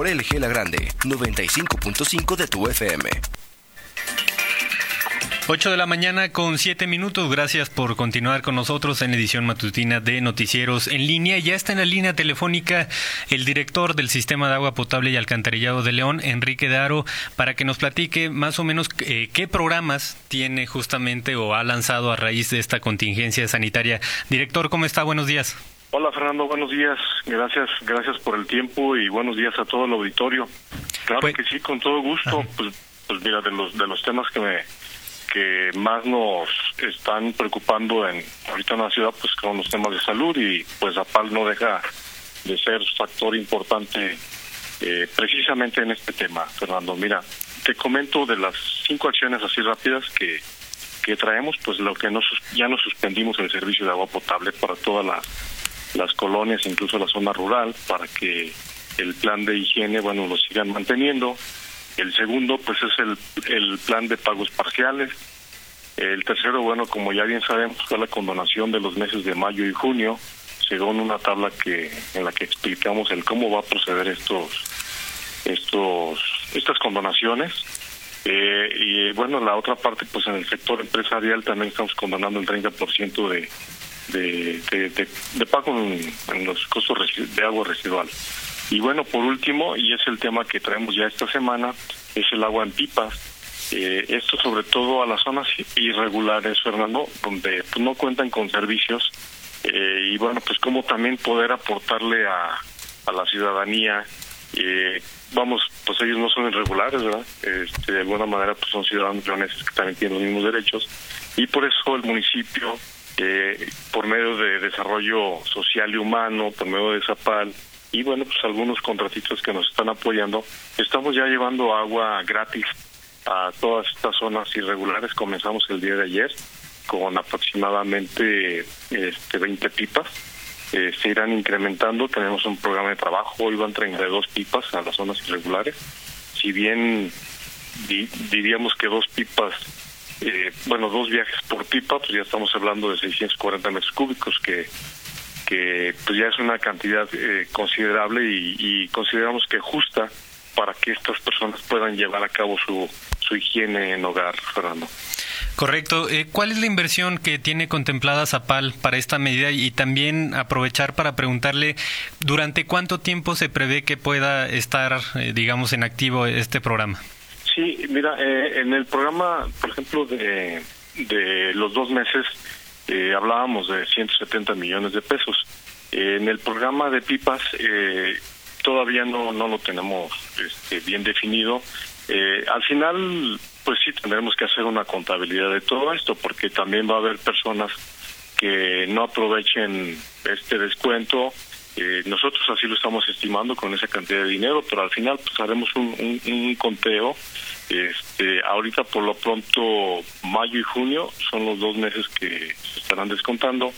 por LG La Grande, 95.5 de tu FM. 8 de la mañana con 7 minutos. Gracias por continuar con nosotros en edición matutina de Noticieros en línea. Ya está en la línea telefónica el director del Sistema de Agua Potable y Alcantarillado de León, Enrique Daro, para que nos platique más o menos eh, qué programas tiene justamente o ha lanzado a raíz de esta contingencia sanitaria. Director, ¿cómo está? Buenos días. Hola Fernando, buenos días. Gracias, gracias por el tiempo y buenos días a todo el auditorio. Claro pues que sí, con todo gusto. Pues, pues mira, de los de los temas que me que más nos están preocupando en ahorita en la ciudad pues con los temas de salud y pues APAL no deja de ser factor importante eh, precisamente en este tema, Fernando. Mira, te comento de las cinco acciones así rápidas que, que traemos, pues lo que nos, ya nos suspendimos el servicio de agua potable para todas las, las colonias, incluso la zona rural, para que el plan de higiene, bueno, lo sigan manteniendo. El segundo, pues es el, el plan de pagos parciales. El tercero, bueno, como ya bien sabemos, fue la condonación de los meses de mayo y junio, según una tabla que en la que explicamos el cómo va a proceder estos estos estas condonaciones. Eh, y bueno, la otra parte, pues en el sector empresarial también estamos condonando el 30% de, de, pago en, en los costos de agua residual. Y bueno, por último, y es el tema que traemos ya esta semana, es el agua en pipas. Eh, esto sobre todo a las zonas irregulares, Fernando, donde pues, no cuentan con servicios. Eh, y bueno, pues como también poder aportarle a, a la ciudadanía. Eh, vamos, pues ellos no son irregulares, ¿verdad? Este, de alguna manera pues son ciudadanos leoneses que también tienen los mismos derechos. Y por eso el municipio, eh, por medio de desarrollo social y humano, por medio de Zapal, y bueno, pues algunos contratistas que nos están apoyando. Estamos ya llevando agua gratis a todas estas zonas irregulares. Comenzamos el día de ayer con aproximadamente este, 20 pipas. Eh, se irán incrementando, tenemos un programa de trabajo, hoy van 32 pipas a las zonas irregulares. Si bien diríamos que dos pipas, eh, bueno, dos viajes por pipa, pues ya estamos hablando de 640 metros cúbicos que que pues ya es una cantidad eh, considerable y, consideramos que justa para que estas personas puedan llevar a cabo su, su higiene en hogar, Fernando. Correcto. Eh, ¿Cuál es la inversión que tiene contemplada Zapal para esta medida? Y también aprovechar para preguntarle, ¿durante cuánto tiempo se prevé que pueda estar, eh, digamos, en activo este programa? Sí, mira, en el programa, por ejemplo, de, de los dos meses, eh, hablábamos de 170 millones de pesos. Eh, en el programa de pipas eh, todavía no, no lo tenemos este, bien definido. Eh, al final, pues sí, tendremos que hacer una contabilidad de todo esto, porque también va a haber personas que no aprovechen este descuento. Eh, nosotros así lo estamos estimando con esa cantidad de dinero, pero al final pues haremos un, un, conteo. Este, ahorita por lo pronto mayo y junio son los dos meses que se estarán descontando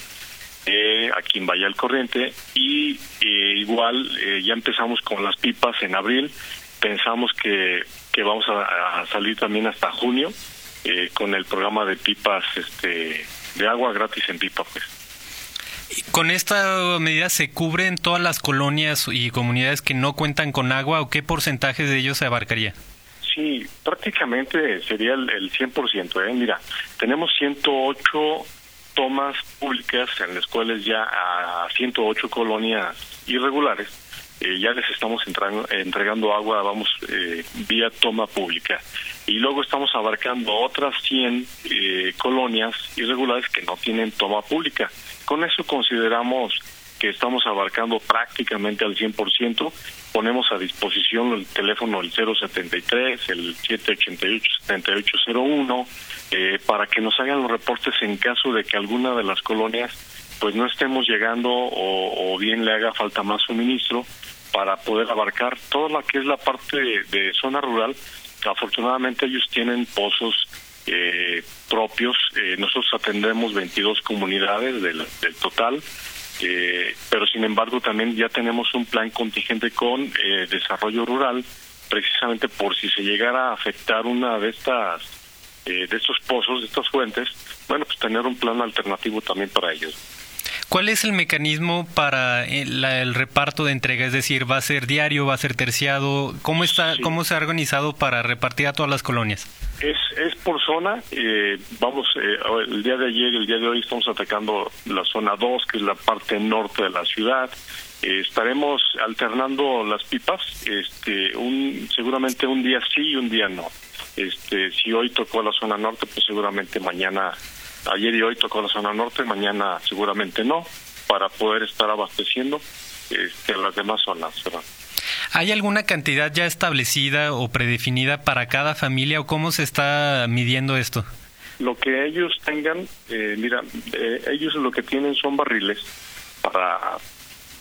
eh, aquí en Valle al Corriente. Y eh, igual eh, ya empezamos con las pipas en abril, pensamos que, que vamos a, salir también hasta junio eh, con el programa de pipas este de agua gratis en pipa pues. ¿Con esta medida se cubren todas las colonias y comunidades que no cuentan con agua o qué porcentaje de ellos se abarcaría? Sí, prácticamente sería el, el 100%. ¿eh? Mira, tenemos 108 tomas públicas en las cuales ya a 108 colonias irregulares eh, ya les estamos entregando, entregando agua, vamos, eh, vía toma pública. Y luego estamos abarcando otras 100 eh, colonias irregulares que no tienen toma pública. Con eso consideramos que estamos abarcando prácticamente al 100%. Ponemos a disposición el teléfono el 073, el 788-7801, eh, para que nos hagan los reportes en caso de que alguna de las colonias pues no estemos llegando o bien le haga falta más suministro para poder abarcar toda la que es la parte de, zona rural. Afortunadamente ellos tienen pozos eh, propios. Eh, nosotros atendemos 22 comunidades del, del total eh, pero sin embargo también ya tenemos un plan contingente con eh, desarrollo rural, precisamente por si se llegara a afectar una de estas, eh, de estos pozos, de estas fuentes, bueno, pues tener un plan alternativo también para ellos. ¿Cuál es el mecanismo para el, el, reparto de entrega? Es decir, ¿va a ser diario, va a ser terciado? ¿Cómo, está, ¿Cómo se ha organizado para repartir a todas las colonias? Es, es por zona. Eh, vamos, eh, el día de ayer y el día de hoy estamos atacando la zona 2, que es la parte norte de la ciudad. Eh, estaremos alternando las pipas, este, un, seguramente un día sí y un día no. Este, si hoy tocó la zona norte, pues seguramente mañana, ayer y hoy tocó la zona norte, mañana seguramente no, para poder estar abasteciendo este, las demás zonas. ¿Hay alguna cantidad ya establecida o predefinida para cada familia o cómo se está midiendo esto? Lo que ellos tengan, eh, mira, eh, ellos lo que tienen son barriles para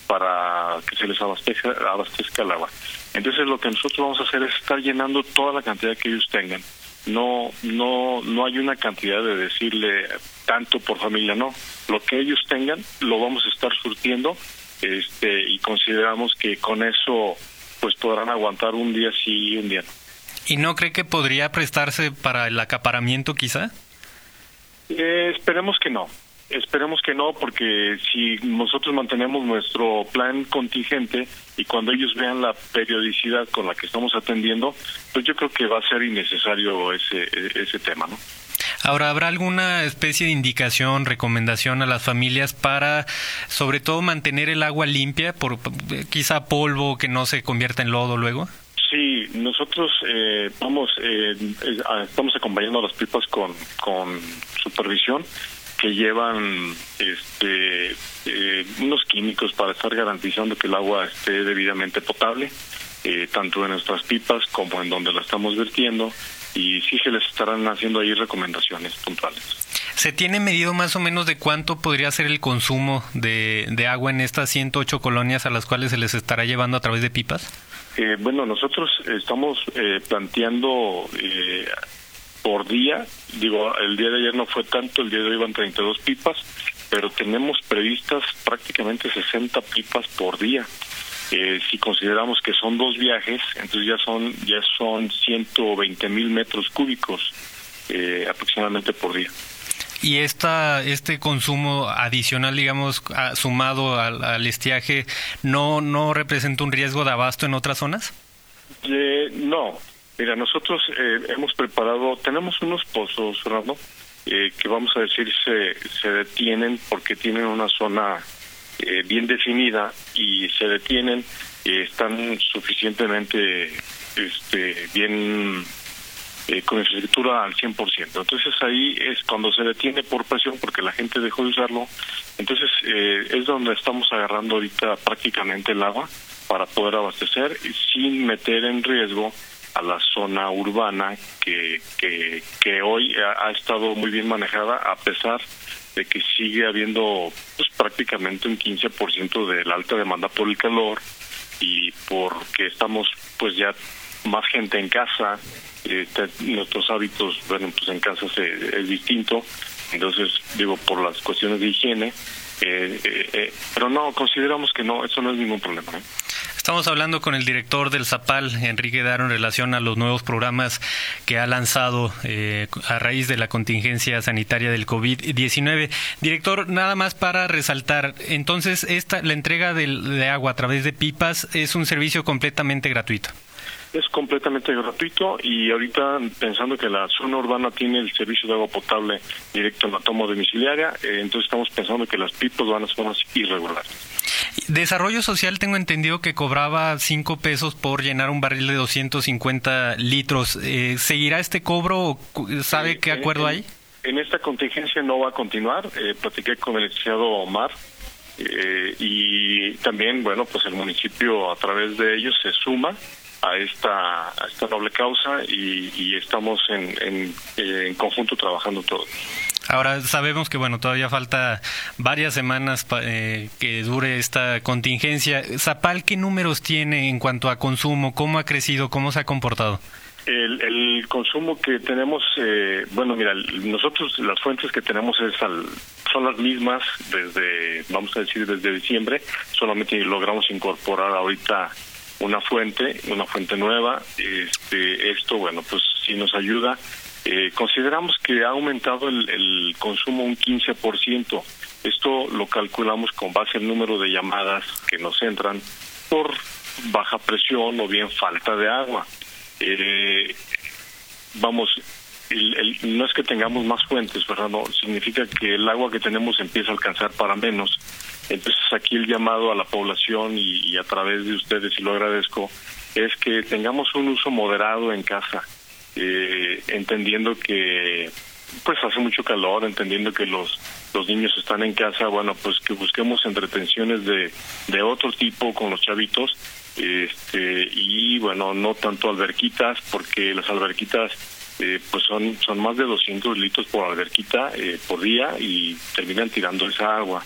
para que se les abastezca, abastezca el agua. Entonces lo que nosotros vamos a hacer es estar llenando toda la cantidad que ellos tengan. No, no, no hay una cantidad de decirle tanto por familia, no. Lo que ellos tengan lo vamos a estar surtiendo, este, y consideramos que con eso, pues podrán aguantar un día sí y un día no. ¿Y no cree que podría prestarse para el acaparamiento, quizá? Eh, esperemos que no. Esperemos que no, porque si nosotros mantenemos nuestro plan contingente y cuando ellos vean la periodicidad con la que estamos atendiendo, pues yo creo que va a ser innecesario ese, ese tema, ¿no? Ahora, ¿habrá alguna especie de indicación, recomendación a las familias para, sobre todo, mantener el agua limpia, por quizá polvo que no se convierta en lodo luego? Sí, nosotros eh, vamos, eh, estamos acompañando a las pipas con, con supervisión que llevan este, eh, unos químicos para estar garantizando que el agua esté debidamente potable, eh, tanto en nuestras pipas como en donde la estamos vertiendo, y sí se les estarán haciendo ahí recomendaciones puntuales. ¿Se tiene medido más o menos de cuánto podría ser el consumo de, de agua en estas 108 colonias a las cuales se les estará llevando a través de pipas? Eh, bueno, nosotros estamos planteando por día. Digo, el día de ayer no fue tanto, el día de hoy van 32 pipas, pero tenemos previstas prácticamente 60 pipas por día. Eh, si consideramos que son dos viajes, entonces ya son ya son 120 mil metros cúbicos eh, aproximadamente por día. ¿Y esta, este consumo adicional, digamos, sumado al, estiaje, no, no representa un riesgo de abasto en otras zonas? Eh, no, Mira, nosotros eh, hemos preparado, tenemos unos pozos, Fernando, eh, que vamos a decir se, se detienen porque tienen una zona eh, bien definida y se detienen, están suficientemente este, bien con infraestructura al 100%. Entonces ahí es cuando se detiene por presión porque la gente dejó de usarlo. Entonces es donde estamos agarrando ahorita prácticamente el agua para poder abastecer sin meter en riesgo a la zona urbana que, que, que hoy ha, estado muy bien manejada a pesar de que sigue habiendo pues, prácticamente un 15% de la alta demanda por el calor y porque estamos pues ya más gente en casa, este, nuestros hábitos, bueno, pues en casa es distinto, entonces digo por las cuestiones de higiene, eh, eh, eh, pero no, consideramos que no, eso no es ningún problema. Estamos hablando con el director del ZAPAL, Enrique Daro, en relación a los nuevos programas que ha lanzado eh, a raíz de la contingencia sanitaria del COVID-19. Director, nada más para resaltar, entonces esta, la entrega de, agua a través de pipas es un servicio completamente gratuito. Es completamente gratuito y ahorita pensando que la zona urbana tiene el servicio de agua potable directo en la toma domiciliaria, eh, entonces estamos pensando que las pipas van a ser más irregulares. Desarrollo Social tengo entendido que cobraba cinco pesos por llenar un barril de 250 litros. Eh, ¿Seguirá este cobro? ¿Sabe qué acuerdo hay? En esta contingencia no va a continuar. Eh, platiqué con el licenciado Omar eh, y también, bueno, pues el municipio a través de ellos se suma a esta, a esta noble causa y, y estamos en, en, en conjunto trabajando todos. Ahora sabemos que bueno todavía falta varias semanas eh, que dure esta contingencia. Zapal, ¿qué números tiene en cuanto a consumo? ¿Cómo ha crecido? ¿Cómo se ha comportado? El, consumo que tenemos, eh, bueno, mira, nosotros las fuentes que tenemos es son las mismas desde, vamos a decir, desde diciembre. Solamente logramos incorporar ahorita una fuente, una fuente nueva. Este, esto, bueno, pues sí nos ayuda eh, consideramos que ha aumentado el, consumo un 15%. Esto lo calculamos con base al número de llamadas que nos entran por baja presión o bien falta de agua. Eh, vamos, no es que tengamos más fuentes, no significa que el agua que tenemos empieza a alcanzar para menos. Entonces aquí el llamado a la población y, a través de ustedes, y lo agradezco, es que tengamos un uso moderado en casa, eh, entendiendo que pues hace mucho calor, entendiendo que los los niños están en casa, bueno, pues que busquemos entretenciones de, de otro tipo con los chavitos, este, y bueno, no tanto alberquitas, porque las alberquitas eh, pues son, son más de 200 litros por alberquita eh, por día y terminan tirando esa agua,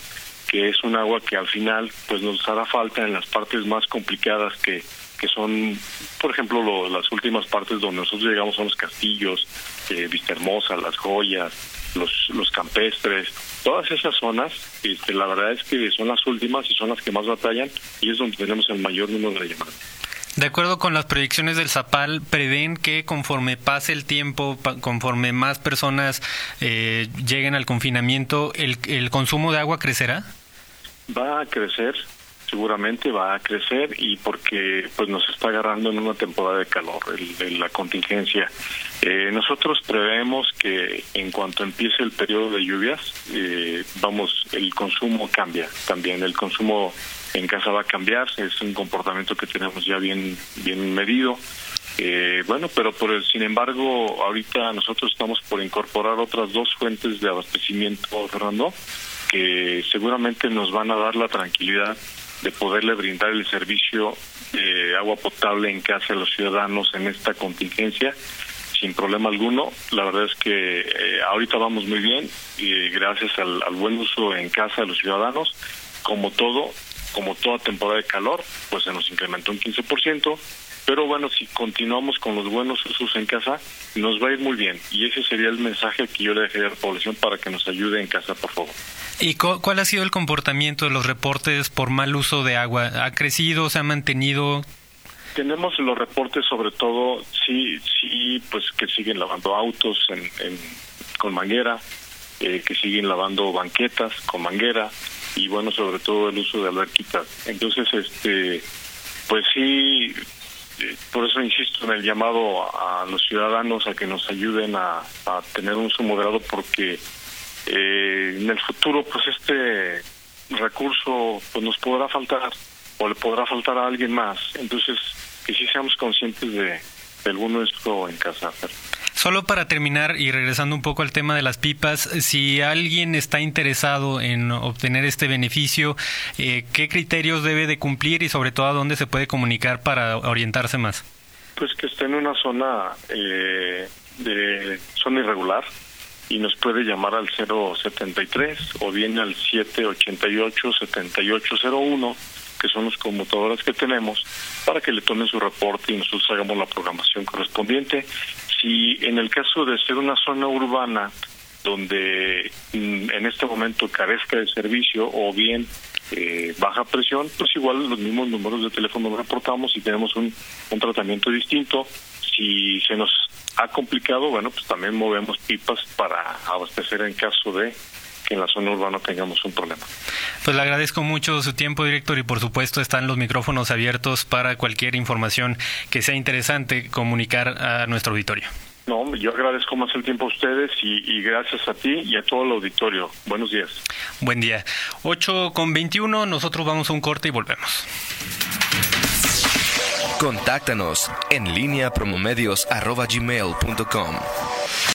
que es un agua que al final pues nos hará falta en las partes más complicadas que, que son, por ejemplo, las últimas partes donde nosotros llegamos son los castillos, eh, Vista Hermosa, las joyas, los, los campestres, todas esas zonas, este, la verdad es que son las últimas y son las que más batallan y es donde tenemos el mayor número de llamadas. De acuerdo con las proyecciones del Zapal, prevén que conforme pase el tiempo, conforme más personas eh, lleguen al confinamiento, el, el consumo de agua crecerá. Va a crecer, seguramente va a crecer y porque pues nos está agarrando en una temporada de calor el, la contingencia. Eh, nosotros prevemos que en cuanto empiece el periodo de lluvias, eh, vamos, el consumo cambia también, el consumo en casa va a cambiar, es un comportamiento que tenemos ya bien bien medido. Eh, bueno, pero por el, sin embargo, ahorita nosotros estamos por incorporar otras dos fuentes de abastecimiento, Fernando, que seguramente nos van a dar la tranquilidad de poderle brindar el servicio de agua potable en casa a los ciudadanos en esta contingencia sin problema alguno. La verdad es que eh, ahorita vamos muy bien y gracias al, buen uso en casa de los ciudadanos, como todo, como toda temporada de calor, pues se nos incrementó un 15%, pero bueno, si continuamos con los buenos usos en casa, nos va a ir muy bien. Y ese sería el mensaje que yo le dejaría a la población para que nos ayude en casa, por favor. ¿Y cuál ha sido el comportamiento de los reportes por mal uso de agua? ¿Ha crecido, se ha mantenido? Tenemos los reportes sobre todo, sí, sí, pues que siguen lavando autos en, con manguera, eh, que siguen lavando banquetas con manguera y bueno, sobre todo el uso de alberquitas. Entonces, este, pues sí, eh, por eso insisto en el llamado a, los ciudadanos a que nos ayuden a, a tener un uso moderado porque eh, en el futuro pues este recurso pues nos podrá faltar o le podrá faltar a alguien más entonces que sí seamos conscientes de del buen nuestro en casa Solo para terminar y regresando un poco al tema de las pipas, si alguien está interesado en obtener este beneficio, eh, ¿qué criterios debe de cumplir y sobre todo a dónde se puede comunicar para orientarse más? Pues que esté en una zona eh, de zona irregular, y nos puede llamar al 073 o bien al 788-7801, que son las computadoras que tenemos, para que le tomen su reporte y nosotros hagamos la programación correspondiente. Si en el caso de ser una zona urbana donde mm, en este momento carezca de servicio o bien eh, baja presión, pues igual los mismos números de teléfono reportamos y tenemos un, un tratamiento distinto. Si se nos ha complicado, bueno, pues también movemos pipas para abastecer en caso de que en la zona urbana tengamos un problema. Pues le agradezco mucho su tiempo, director, y por supuesto están los micrófonos abiertos para cualquier información que sea interesante comunicar a nuestro auditorio. No, yo agradezco más el tiempo a ustedes y, y, gracias a ti y a todo el auditorio. Buenos días. Buen día. 8 con 21, nosotros vamos a un corte y volvemos. Contáctanos en línea promomedios.com.